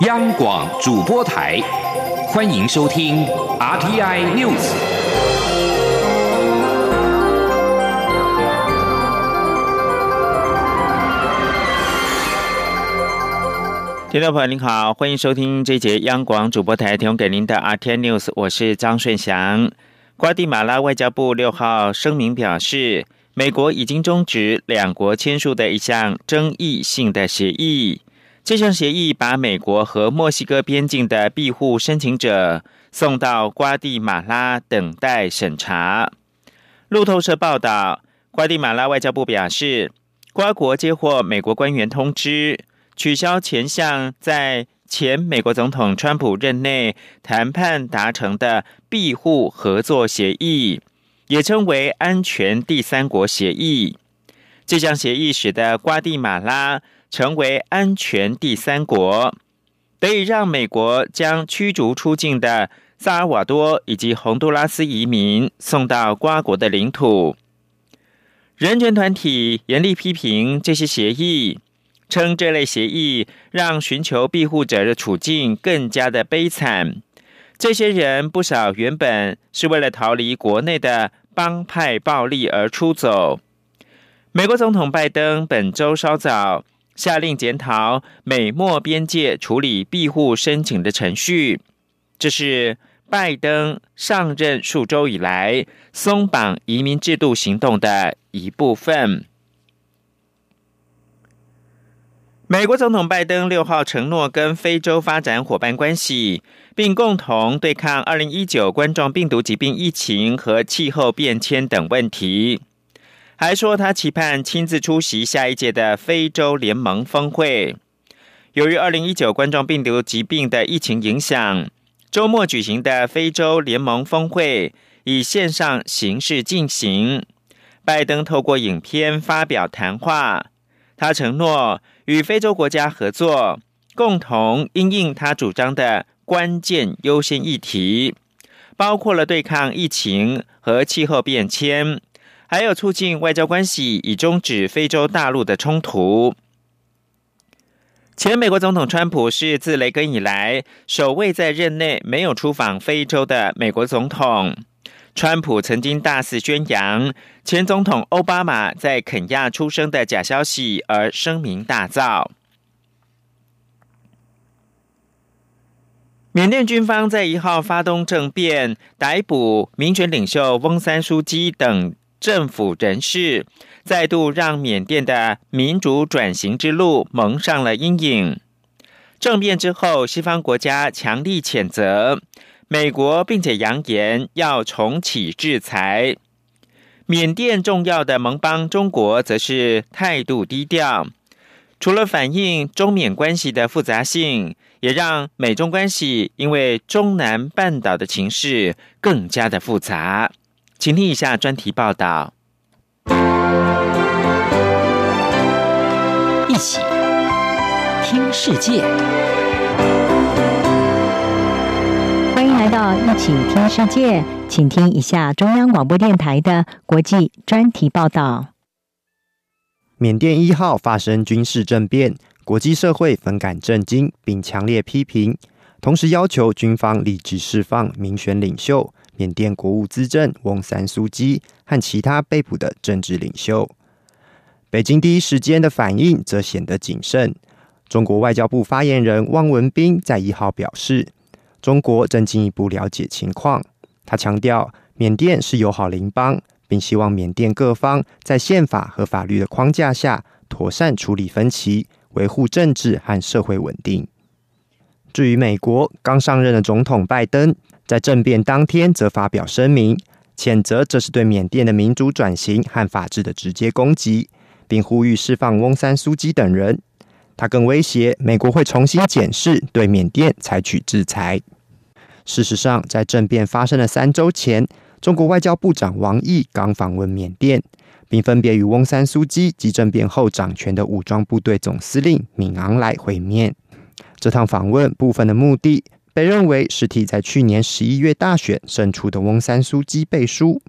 央广主播台，欢迎收听 RTI News。听众朋友您好，欢迎收听这节央广主播台提供给您的 RTI News，我是张顺祥。瓜地马拉外交部六号声明表示，美国已经终止两国签署的一项争议性的协议。这项协议把美国和墨西哥边境的庇护申请者送到瓜地马拉等待审查。路透社报道，瓜地马拉外交部表示，瓜国接获美国官员通知，取消前项在前美国总统川普任内谈判达成的庇护合作协议，也称为安全第三国协议。这项协议使得瓜地马拉。成为安全第三国，得以让美国将驱逐出境的萨尔瓦多以及洪都拉斯移民送到瓜国的领土。人权团体严厉批评这些协议，称这类协议让寻求庇护者的处境更加的悲惨。这些人不少原本是为了逃离国内的帮派暴力而出走。美国总统拜登本周稍早。下令检讨美墨边界处理庇护申请的程序，这是拜登上任数周以来松绑移民制度行动的一部分。美国总统拜登六号承诺跟非洲发展伙伴关系，并共同对抗二零一九冠状病毒疾病疫情和气候变迁等问题。还说他期盼亲自出席下一届的非洲联盟峰会。由于二零一九冠状病毒疾病的疫情影响，周末举行的非洲联盟峰会以线上形式进行。拜登透过影片发表谈话，他承诺与非洲国家合作，共同应应他主张的关键优先议题，包括了对抗疫情和气候变迁。还有促进外交关系，以终止非洲大陆的冲突。前美国总统川普是自雷根以来首位在任内没有出访非洲的美国总统。川普曾经大肆宣扬前总统奥巴马在肯亚出生的假消息，而声名大噪。缅甸军方在一号发动政变，逮捕民权领袖翁三书基等。政府人士再度让缅甸的民主转型之路蒙上了阴影。政变之后，西方国家强力谴责美国，并且扬言要重启制裁。缅甸重要的盟邦中国则是态度低调，除了反映中缅关系的复杂性，也让美中关系因为中南半岛的情势更加的复杂。请听以下专题报道。一起听世界，欢迎来到一起听世界，请听一下中央广播电台的国际专题报道。缅甸一号发生军事政变，国际社会分感震惊，并强烈批评，同时要求军方立即释放民选领袖。缅甸国务资政翁三苏基和其他被捕的政治领袖，北京第一时间的反应则显得谨慎。中国外交部发言人汪文斌在一号表示，中国正进一步了解情况。他强调，缅甸是友好邻邦，并希望缅甸各方在宪法和法律的框架下妥善处理分歧，维护政治和社会稳定。至于美国刚上任的总统拜登。在政变当天，则发表声明，谴责这是对缅甸的民主转型和法治的直接攻击，并呼吁释放翁山苏基等人。他更威胁，美国会重新检视对缅甸采取制裁。事实上，在政变发生的三周前，中国外交部长王毅刚访问缅甸，并分别与翁山苏基及政变后掌权的武装部队总司令敏昂莱会面。这趟访问部分的目的。被认为是替在去年十一月大选胜出的翁山苏基背书。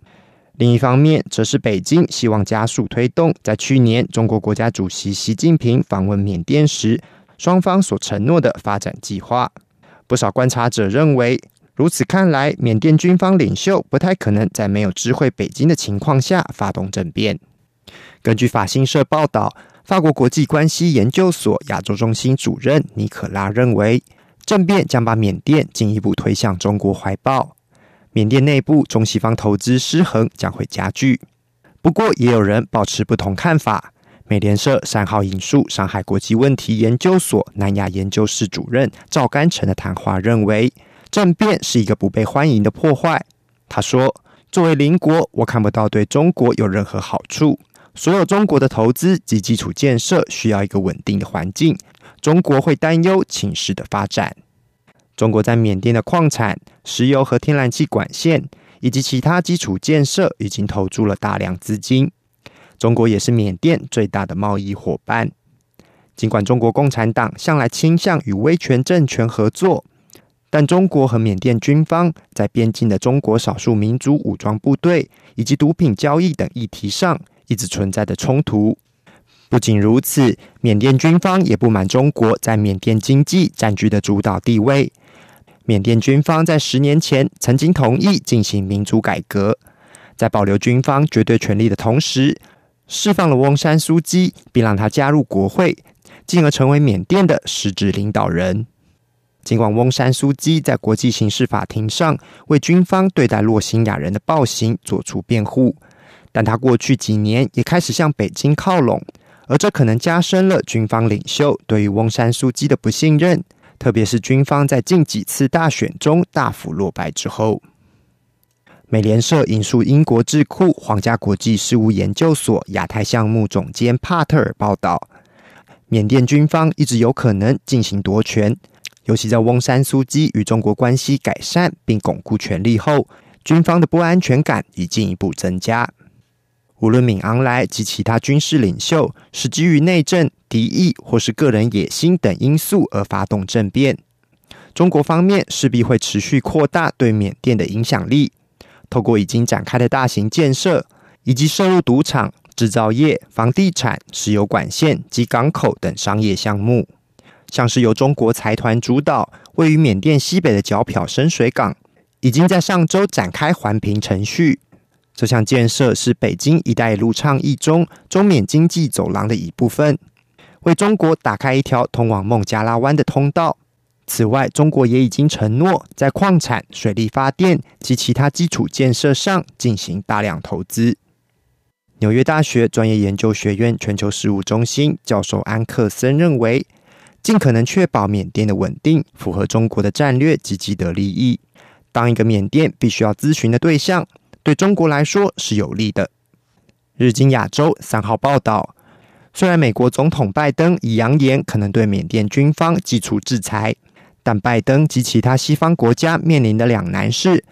另一方面，则是北京希望加速推动在去年中国国家主席习近平访问缅甸时双方所承诺的发展计划。不少观察者认为，如此看来，缅甸军方领袖不太可能在没有知会北京的情况下发动政变。根据法新社报道，法国国际关系研究所亚洲中心主任尼可拉认为，政变将把缅甸进一步推向中国怀抱，缅甸内部中西方投资失衡将会加剧。不过，也有人保持不同看法。美联社三号引述上海国际问题研究所南亚研究室主任赵干成的谈话，认为政变是一个不被欢迎的破坏。他说：“作为邻国，我看不到对中国有任何好处。所有中国的投资及基础建设需要一个稳定的环境，中国会担忧情势的发展。中国在缅甸的矿产、石油和天然气管线以及其他基础建设已经投注了大量资金。”中国也是缅甸最大的贸易伙伴。尽管中国共产党向来倾向与威权政权合作，但中国和缅甸军方在边境的中国少数民族武装部队以及毒品交易等议题上一直存在的冲突。不仅如此，缅甸军方也不满中国在缅甸经济占据的主导地位。缅甸军方在十年前曾经同意进行民主改革，在保留军方绝对权力的同时。释放了翁山苏基，并让他加入国会，进而成为缅甸的实质领导人。尽管翁山苏基在国际刑事法庭上为军方对待洛辛亚人的暴行做出辩护，但他过去几年也开始向北京靠拢，而这可能加深了军方领袖对于翁山苏姬的不信任，特别是军方在近几次大选中大幅落败之后。美联社引述英国智库皇家国际事务研究所亚太项目总监帕特尔报道，缅甸军方一直有可能进行夺权，尤其在翁山苏姬与中国关系改善并巩固权力后，军方的不安全感已进一步增加。无论敏昂莱及其他军事领袖是基于内政、敌意或是个人野心等因素而发动政变，中国方面势必会持续扩大对缅甸的影响力。透过已经展开的大型建设，以及涉入赌场、制造业、房地产、石油管线及港口等商业项目，像是由中国财团主导、位于缅甸西北的皎漂深水港，已经在上周展开环评程序。这项建设是北京“一带一路”倡议中中缅经济走廊的一部分，为中国打开一条通往孟加拉湾的通道。此外，中国也已经承诺在矿产、水力发电及其他基础建设上进行大量投资。纽约大学专业研究学院全球事务中心教授安克森认为，尽可能确保缅甸的稳定，符合中国的战略及既得利益。当一个缅甸必须要咨询的对象，对中国来说是有利的。日经亚洲三号报道，虽然美国总统拜登已扬言可能对缅甸军方祭出制裁。但拜登及其他西方国家面临的两难是：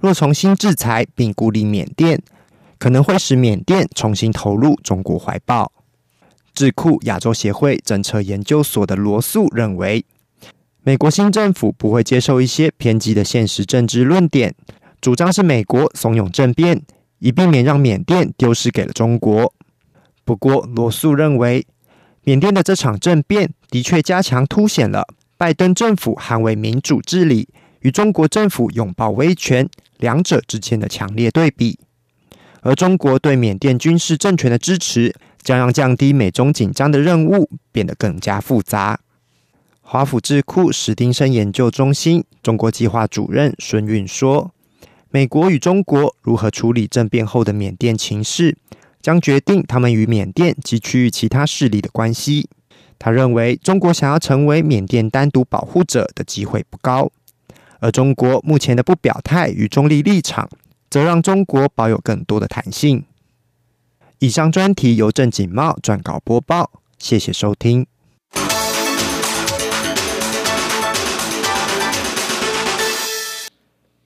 若重新制裁并孤立缅甸，可能会使缅甸重新投入中国怀抱。智库亚洲协会政策研究所的罗素认为，美国新政府不会接受一些偏激的现实政治论点，主张是美国怂恿政变，以避免让缅甸丢失给了中国。不过，罗素认为，缅甸的这场政变的确加强凸显了。拜登政府捍卫民主治理，与中国政府拥抱威权，两者之间的强烈对比。而中国对缅甸军事政权的支持，将让降低美中紧张的任务变得更加复杂。华府智库史丁森研究中心中国计划主任孙运说：“美国与中国如何处理政变后的缅甸情势，将决定他们与缅甸及区域其他势力的关系。”他认为，中国想要成为缅甸单独保护者的机会不高，而中国目前的不表态与中立立场，则让中国保有更多的弹性。以上专题由郑锦茂撰稿播报，谢谢收听。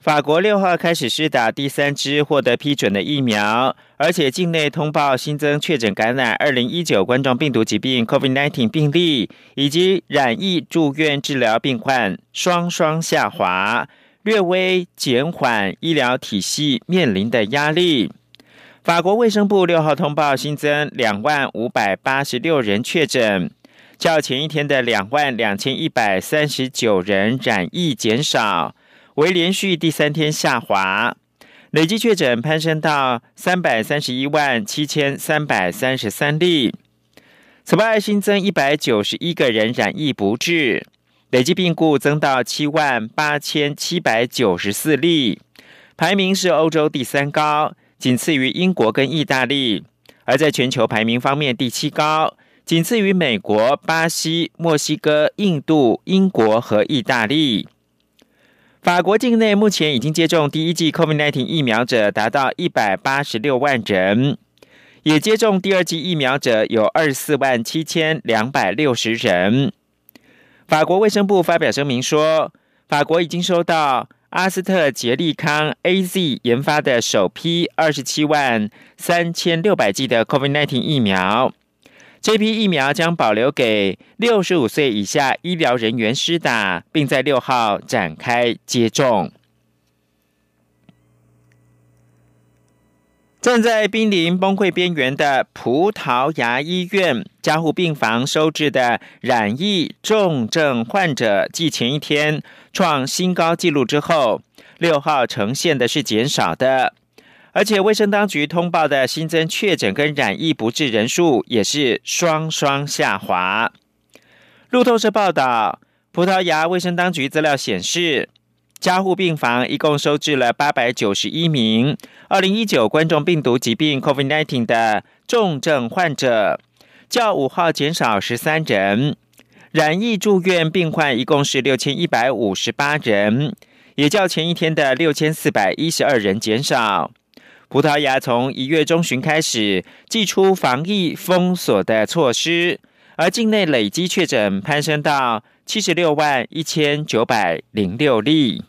法国六号开始施打第三支获得批准的疫苗，而且境内通报新增确诊感染二零一九冠状病毒疾病 （COVID-19） 病例，以及染疫住院治疗病患双双下滑，略微减缓医疗体系面临的压力。法国卫生部六号通报新增两万五百八十六人确诊。较前一天的两万两千一百三十九人染疫减少，为连续第三天下滑。累计确诊攀升到三百三十一万七千三百三十三例。此外，新增一百九十一个人染疫不治，累计病故增到七万八千七百九十四例，排名是欧洲第三高，仅次于英国跟意大利。而在全球排名方面，第七高，仅次于美国、巴西、墨西哥、印度、英国和意大利。法国境内目前已经接种第一剂 COVID-19 疫苗者达到一百八十六万人，也接种第二剂疫苗者有二十四万七千两百六十人。法国卫生部发表声明说，法国已经收到。阿斯特捷利康 （A.Z.） 研发的首批二十七万三千六百剂的 COVID-19 疫苗，这批疫苗将保留给六十五岁以下医疗人员施打，并在六号展开接种。站在濒临崩溃边缘的葡萄牙医院加护病房收治的染疫重症患者，继前一天创新高纪录之后，六号呈现的是减少的，而且卫生当局通报的新增确诊跟染疫不治人数也是双双下滑。路透社报道，葡萄牙卫生当局资料显示。加护病房一共收治了八百九十一名二零一九冠状病毒疾病 （COVID-19） 的重症患者，较五号减少十三人。染疫住院病患一共是六千一百五十八人，也较前一天的六千四百一十二人减少。葡萄牙从一月中旬开始祭出防疫封锁的措施，而境内累积确诊攀升到七十六万一千九百零六例。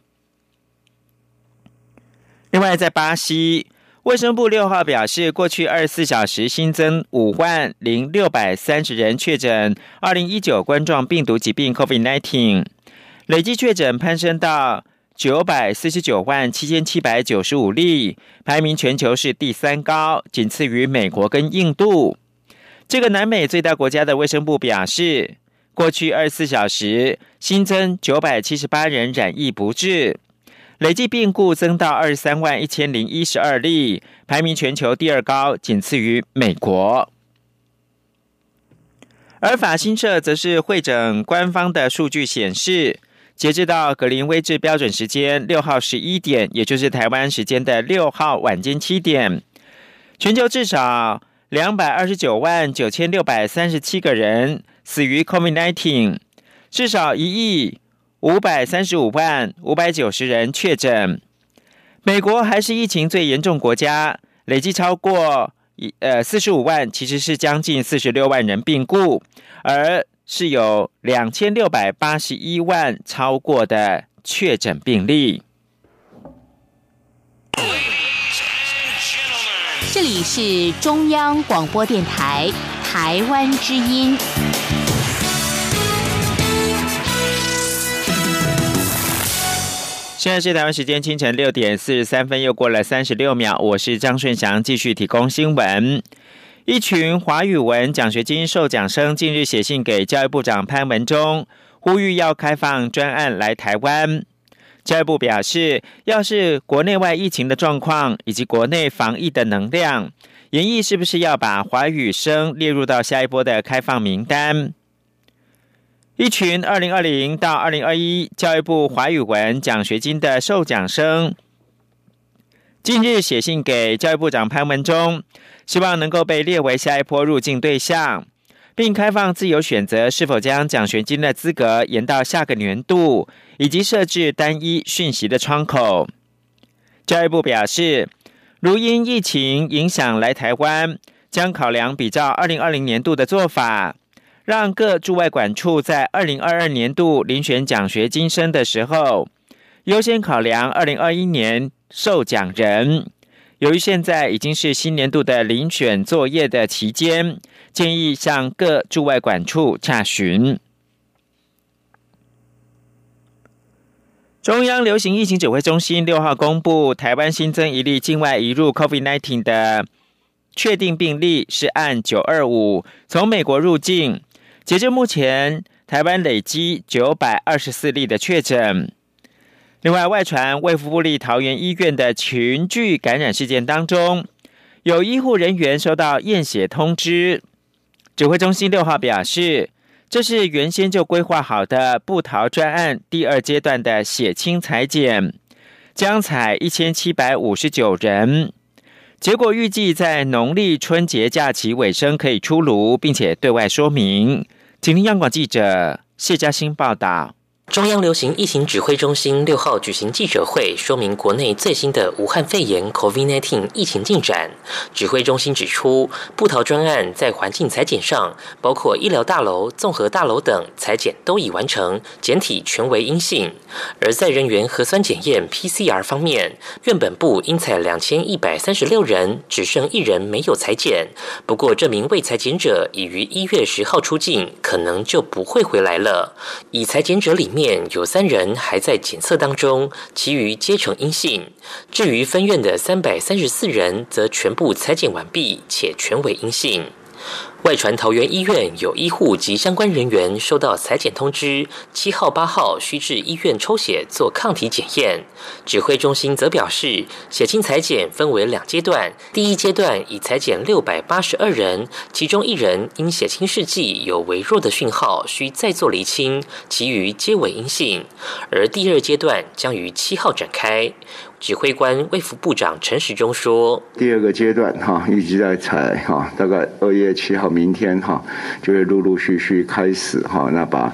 另外，在巴西，卫生部六号表示，过去二十四小时新增五万零六百三十人确诊二零一九冠状病毒疾病 （COVID-19），累计确诊攀升到九百四十九万七千七百九十五例，排名全球是第三高，仅次于美国跟印度。这个南美最大国家的卫生部表示，过去二十四小时新增九百七十八人染疫不治。累计病故增到二十三万一千零一十二例，排名全球第二高，仅次于美国。而法新社则是会诊官方的数据显示，截至到格林威治标准时间六号十一点，也就是台湾时间的六号晚间七点，全球至少两百二十九万九千六百三十七个人死于 COVID-19，至少一亿。五百三十五万五百九十人确诊，美国还是疫情最严重国家，累计超过一呃四十五万，其实是将近四十六万人病故，而是有两千六百八十一万超过的确诊病例。这里是中央广播电台台湾之音。现在是台湾时间清晨六点四十三分，又过了三十六秒。我是张顺祥，继续提供新闻。一群华语文奖学金受奖生近日写信给教育部长潘文忠，呼吁要开放专案来台湾。教育部表示，要是国内外疫情的状况以及国内防疫的能量，研议是不是要把华语生列入到下一波的开放名单。一群二零二零到二零二一教育部华语文奖学金的受奖生，近日写信给教育部长潘文忠，希望能够被列为下一波入境对象，并开放自由选择是否将奖学金的资格延到下个年度，以及设置单一讯息的窗口。教育部表示，如因疫情影响来台湾，将考量比照二零二零年度的做法。让各驻外管处在二零二二年度遴选奖学金生的时候，优先考量二零二一年受奖人。由于现在已经是新年度的遴选作业的期间，建议向各驻外管处查询。中央流行疫情指挥中心六号公布，台湾新增一例境外移入 COVID-19 的确定病例，是按九二五从美国入境。截至目前，台湾累积九百二十四例的确诊。另外，外传卫福部立桃园医院的群聚感染事件当中，有医护人员收到验血通知。指挥中心六号表示，这是原先就规划好的布桃专案第二阶段的血清裁剪，将采一千七百五十九人，结果预计在农历春节假期尾声可以出炉，并且对外说明。请听央广记者谢嘉欣报道。中央流行疫情指挥中心六号举行记者会，说明国内最新的武汉肺炎 （COVID-19） 疫情进展。指挥中心指出，布桃专案在环境裁剪上，包括医疗大楼、综合大楼等裁剪都已完成，检体全为阴性。而在人员核酸检验 （PCR） 方面，院本部应采两千一百三十六人，只剩一人没有裁剪。不过，这名未裁剪者已于一月十号出境，可能就不会回来了。已裁剪者里。面有三人还在检测当中，其余皆呈阴性。至于分院的三百三十四人，则全部裁剪完毕，且全为阴性。外传桃园医院有医护及相关人员收到裁剪通知，七号、八号需至医院抽血做抗体检验。指挥中心则表示，血清裁剪分为两阶段，第一阶段已裁剪六百八十二人，其中一人因血清试剂有微弱的讯号，需再做厘清，其余皆为阴性。而第二阶段将于七号展开。指挥官卫副部长陈时中说：“第二个阶段哈，一直在采哈，大概二月七号明天哈，就会陆陆续续开始哈，那把。”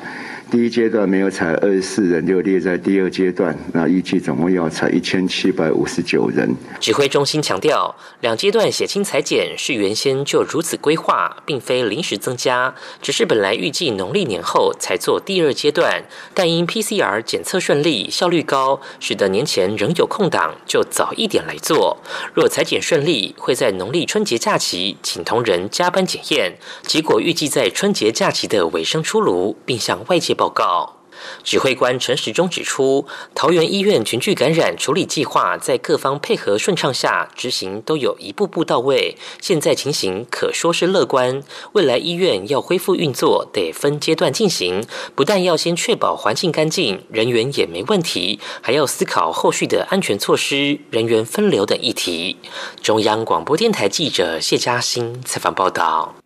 第一阶段没有采二十四人，就列在第二阶段。那预计总共要采一千七百五十九人。指挥中心强调，两阶段血清裁剪是原先就如此规划，并非临时增加，只是本来预计农历年后才做第二阶段，但因 PCR 检测顺利、效率高，使得年前仍有空档，就早一点来做。若裁剪顺利，会在农历春节假期请同仁加班检验，结果预计在春节假期的尾声出炉，并向外界。报告。指挥官陈时中指出，桃园医院群聚感染处理计划在各方配合顺畅下执行，都有一步步到位。现在情形可说是乐观。未来医院要恢复运作，得分阶段进行，不但要先确保环境干净、人员也没问题，还要思考后续的安全措施、人员分流等议题。中央广播电台记者谢嘉欣采访报道。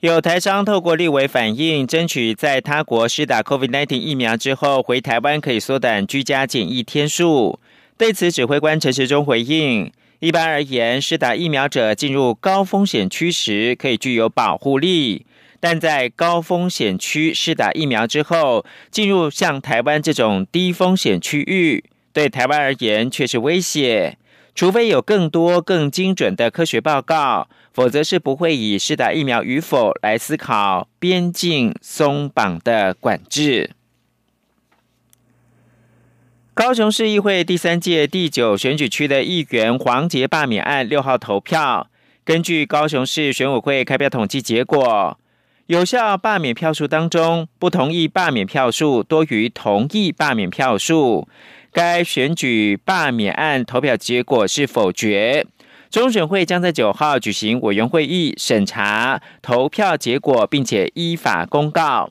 有台商透过立委反映，争取在他国施打 COVID-19 疫苗之后回台湾可以缩短居家检疫天数。对此，指挥官陈时中回应：一般而言，施打疫苗者进入高风险区时可以具有保护力，但在高风险区施打疫苗之后，进入像台湾这种低风险区域，对台湾而言却是威胁。除非有更多更精准的科学报告，否则是不会以施打疫苗与否来思考边境松绑的管制。高雄市议会第三届第九选举区的议员黄杰罢免案六号投票，根据高雄市选委会开票统计结果，有效罢免票数当中，不同意罢免票数多于同意罢免票数。该选举罢免案投票结果是否决，中选会将在九号举行委员会议审查投票结果，并且依法公告。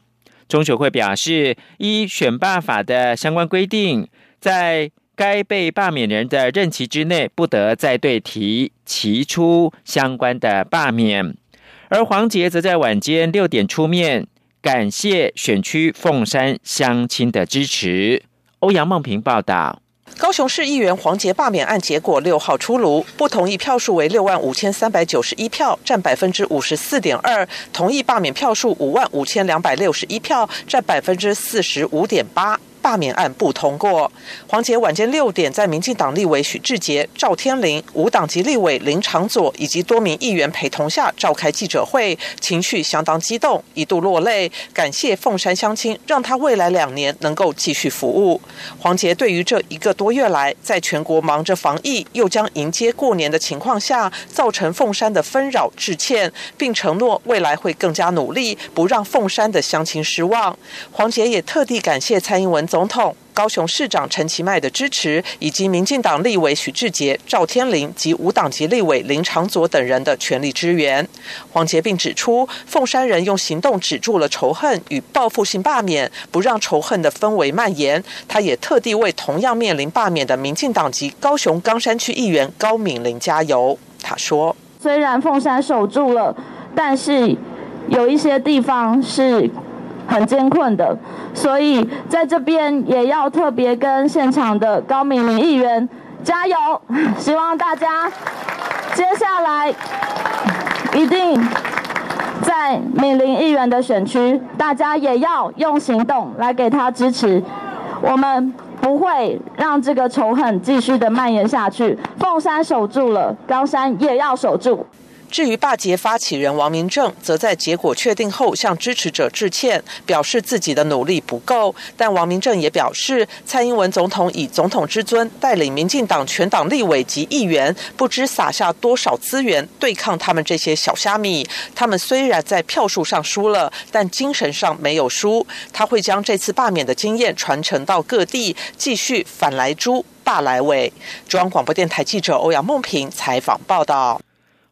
中选会表示，依选罢法的相关规定，在该被罢免人的任期之内，不得再对提提出相关的罢免。而黄杰则在晚间六点出面，感谢选区凤山乡亲的支持。欧阳梦平报道：高雄市议员黄杰罢免案结果六号出炉，不同意票数为六万五千三百九十一票，占百分之五十四点二；同意罢免票数五万五千两百六十一票，占百分之四十五点八。罢免案不通过。黄杰晚间六点在民进党立委许志杰、赵天麟、无党籍立委林长佐以及多名议员陪同下召开记者会，情绪相当激动，一度落泪，感谢凤山乡亲，让他未来两年能够继续服务。黄杰对于这一个多月来，在全国忙着防疫，又将迎接过年的情况下，造成凤山的纷扰致歉，并承诺未来会更加努力，不让凤山的乡亲失望。黄杰也特地感谢蔡英文。总统。高雄市长陈其迈的支持，以及民进党立委许志杰、赵天麟及无党籍立委林长佐等人的全力支援。黄杰并指出，凤山人用行动止住了仇恨与报复性罢免，不让仇恨的氛围蔓延。他也特地为同样面临罢免的民进党籍高雄冈山区议员高敏玲加油。他说：“虽然凤山守住了，但是有一些地方是。”很艰困的，所以在这边也要特别跟现场的高敏玲议员加油，希望大家接下来一定在敏玲议员的选区，大家也要用行动来给他支持，我们不会让这个仇恨继续的蔓延下去。凤山守住了，高山也要守住。至于罢捷发起人王明正，则在结果确定后向支持者致歉，表示自己的努力不够。但王明正也表示，蔡英文总统以总统之尊带领民进党全党立委及议员，不知撒下多少资源对抗他们这些小虾米。他们虽然在票数上输了，但精神上没有输。他会将这次罢免的经验传承到各地，继续反来猪罢来尾。中央广播电台记者欧阳梦平采访报道。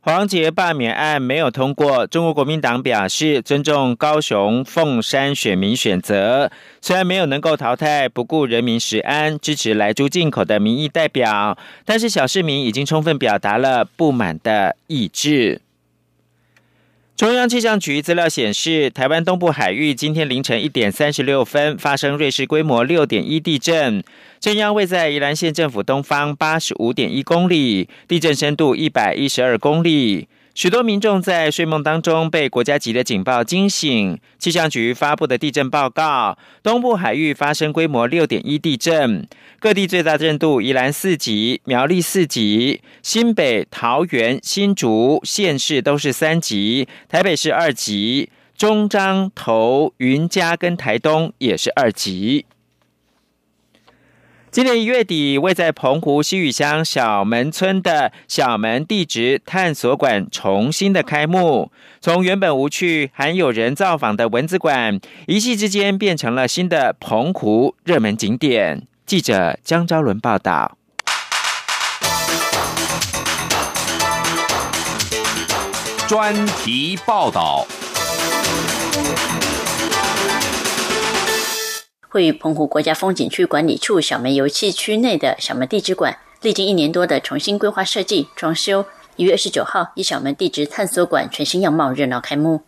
黄杰罢免案没有通过，中国国民党表示尊重高雄凤山选民选择，虽然没有能够淘汰不顾人民食安、支持来猪进口的民意代表，但是小市民已经充分表达了不满的意志。中央气象局资料显示，台湾东部海域今天凌晨一点三十六分发生瑞士规模六点一地震，震央位在宜兰县政府东方八十五点一公里，地震深度一百一十二公里。许多民众在睡梦当中被国家级的警报惊醒。气象局发布的地震报告，东部海域发生规模六点一地震，各地最大震度宜兰四级、苗栗四级，新北、桃园、新竹县市都是三级，台北市二级，中彰投、云嘉跟台东也是二级。今年一月底，位在澎湖西屿乡小门村的小门地质探索馆重新的开幕，从原本无趣、罕有人造访的文字馆，一夕之间变成了新的澎湖热门景点。记者江昭伦报道。专题报道。位于澎湖国家风景区管理处小门游憩区内的小门地质馆，历经一年多的重新规划设计、装修，一月二十九号以小门地质探索馆全新样貌热闹开幕。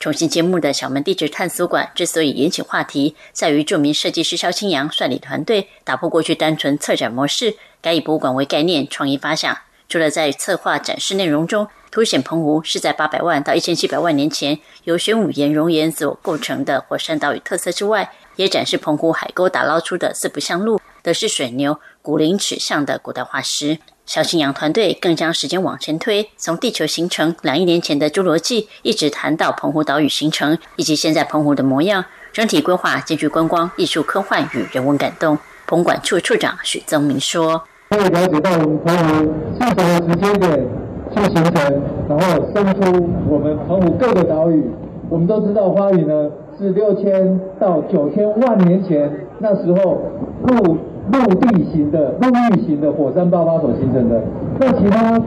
重新揭幕的小门地质探索馆之所以引起话题，在于著名设计师肖清扬率领团队打破过去单纯策展模式，改以博物馆为概念，创意发想。除了在策划展示内容中凸显澎湖是在八百万到一千七百万年前由玄武岩熔岩所构成的火山岛屿特色之外，也展示澎湖海沟打捞出的四不像鹿、德式水牛、古灵齿象的古代化石。小青阳团队更将时间往前推，从地球形成两亿年前的侏罗纪，一直谈到澎湖岛屿形成以及现在澎湖的模样。整体规划兼具观光、艺术、科幻与人文感动。澎管处处长许增明说：“可以了解到我们澎湖是什么时间点去形成，然后生出我们澎湖各个岛屿。我们都知道花屿呢。”是六千到九千万年前，那时候陆陆地型的陆域型的火山爆发所形成的。那其他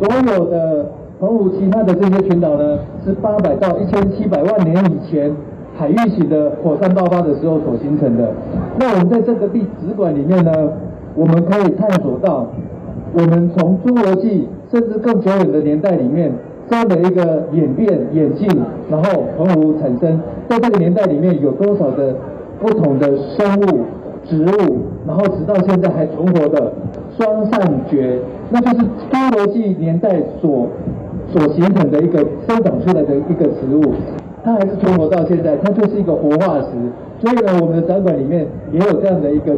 所有的澎湖其他的这些群岛呢，是八百到一千七百万年以前海域型的火山爆发的时候所形成的。那我们在这个地质馆里面呢，我们可以探索到，我们从侏罗纪甚至更久远的年代里面。这样的一个演变、演进，然后澎湖产生，在这个年代里面有多少的不同的生物、植物，然后直到现在还存活的双扇蕨，那就是侏罗纪年代所所形成的一个生长出来的一个植物，它还是存活到现在，它就是一个活化石。所以呢，我们的展馆里面也有这样的一个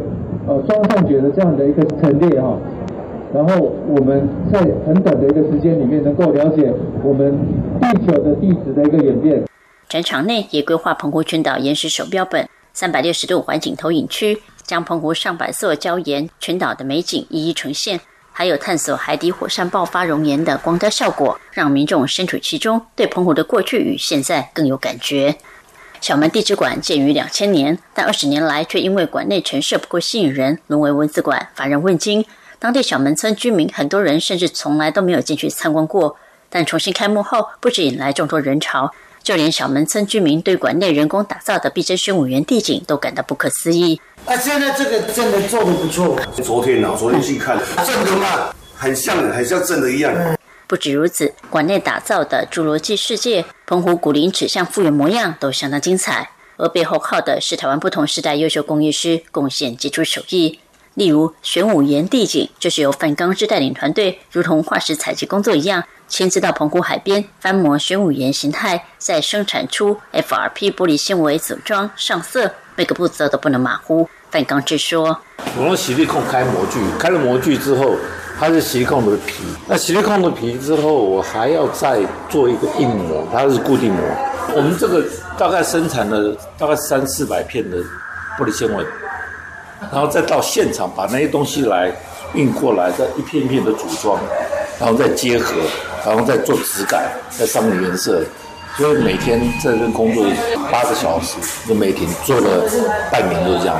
呃双扇蕨的这样的一个陈列哈。然后我们在很短的一个时间里面，能够了解我们地球的地质的一个演变。展场内也规划澎湖群岛岩石手标本、三百六十度环景投影区，将澎湖上百座礁岩群岛的美景一一呈现，还有探索海底火山爆发熔岩的光雕效果，让民众身处其中，对澎湖的过去与现在更有感觉。小门地质馆建于两千年，但二十年来却因为馆内陈设不够吸引人，沦为文字馆，乏人问津。当地小门村居民很多人甚至从来都没有进去参观过。但重新开幕后，不止引来众多人潮，就连小门村居民对馆内人工打造的碧真宣武园地景都感到不可思议。啊，现在这个真的做的不错。昨天呢，昨天去看，真的吗？很像，很像真的一样。不止如此，馆内打造的侏罗纪世界、澎湖古林指向复原模样都相当精彩，而背后靠的是台湾不同时代优秀工艺师贡献杰出手艺。例如玄武岩地景，就是由范刚之带领团队，如同化石采集工作一样，亲自到澎湖海边翻模玄武岩形态，再生产出 FRP 玻璃纤维组装上色，每个步骤都不能马虎。范刚之说：“我用洗力控开模具，开了模具之后。”它是锡控的皮，那洗力控的皮之后，我还要再做一个硬膜，它是固定膜。我们这个大概生产了大概三四百片的玻璃纤维，然后再到现场把那些东西来运过来，再一片片的组装，然后再结合，然后再做质感，再上面颜色。所以每天在这工作八个小时，就每天做了半年，都这样。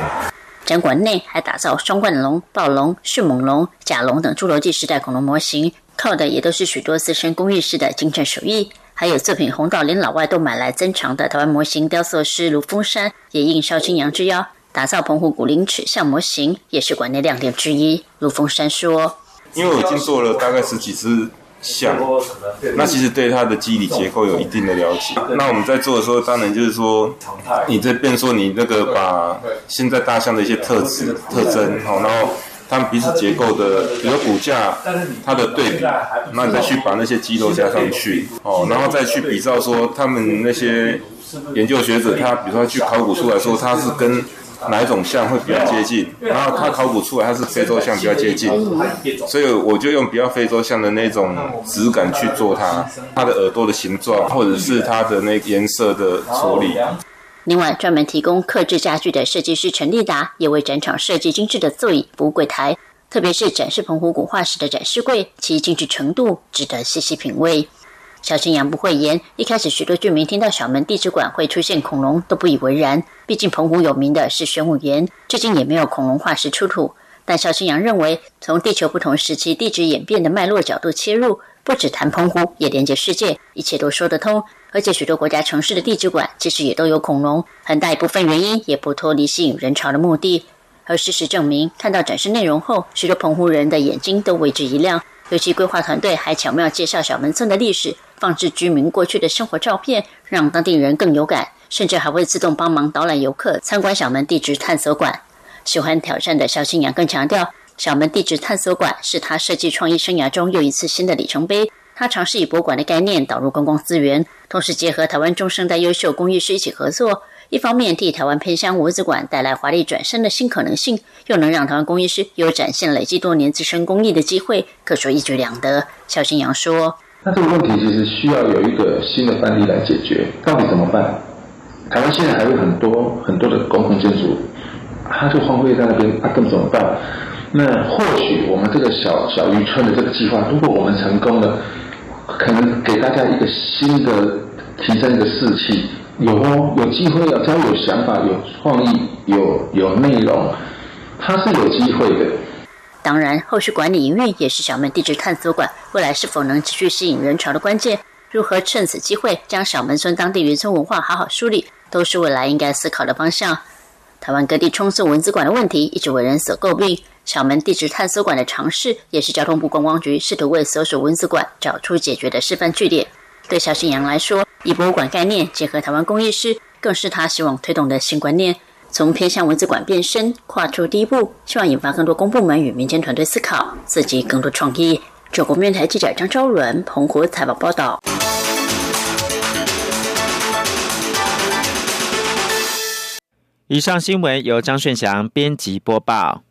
展馆内还打造双冠龙、暴龙、迅猛龙、甲龙等侏罗纪时代恐龙模型，靠的也都是许多资深工艺师的精湛手艺。还有作品红到连老外都买来珍藏的台湾模型雕塑师卢峰山，也应萧清扬之邀打造澎湖古灵齿像模型，也是馆内亮点之一。陆峰山说：“因为我已经做了大概十几只。”像，那其实对它的机理结构有一定的了解。那我们在做的时候，当然就是说，你这边说你那个把现在大象的一些特质、特征，好，然后它们彼此结构的，比如骨架它的对比，那你再去把那些肌肉加上去，哦，然后再去比照说他们那些研究学者，他比如说去考古出来说它是跟。哪一种像会比较接近？然后它考古出来，它是非洲象比较接近，所以我就用比较非洲象的那种质感去做它，它的耳朵的形状，或者是它的那颜色的处理。另外，专门提供刻制家具的设计师陈立达，也为展场设计精致的座椅、服务柜台，特别是展示澎湖古化石的展示柜，其精致程度值得细细品味。小青阳不讳言，一开始许多居民听到小门地质馆会出现恐龙都不以为然，毕竟澎湖有名的是玄武岩，至今也没有恐龙化石出土。但小青阳认为，从地球不同时期地质演变的脉络角度切入，不只谈澎湖，也连接世界，一切都说得通。而且许多国家城市的地质馆其实也都有恐龙，很大一部分原因也不脱离吸引人潮的目的。而事实证明，看到展示内容后，许多澎湖人的眼睛都为之一亮。尤其规划团队还巧妙介绍小门村的历史。放置居民过去的生活照片，让当地人更有感，甚至还会自动帮忙导览游客参观小门地质探索馆。喜欢挑战的肖新阳更强调，小门地质探索馆是他设计创意生涯中又一次新的里程碑。他尝试以博物馆的概念导入公共资源，同时结合台湾中生代优秀工艺师一起合作，一方面替台湾偏乡文字馆带来华丽转身的新可能性，又能让台湾工艺师有展现累积多年自身工艺的机会，可说一举两得。肖新阳说。那这个问题其实需要有一个新的范例来解决，到底怎么办？台湾现在还有很多很多的公共建筑，它就荒废在那边，啊，更怎么办？那或许我们这个小小渔村的这个计划，如果我们成功了，可能给大家一个新的提升的士气，有哦，有机会哦，只要有想法、有创意、有有内容，它是有机会的。当然，后续管理营运也是小门地质探索馆未来是否能持续吸引人潮的关键。如何趁此机会将小门村当地渔村文化好好梳理，都是未来应该思考的方向。台湾各地冲刺文字馆的问题一直为人所诟病，小门地质探索馆的尝试也是交通部观光局试图为所属文字馆找出解决的示范据点。对小新阳来说，以博物馆概念结合台湾工艺师，更是他希望推动的新观念。从偏向文字馆变身，跨出第一步，希望引发更多公部门与民间团队思考，刺激更多创意。中国面台记者张昭伦澎湖采访报道。以上新闻由张炫翔编辑播报。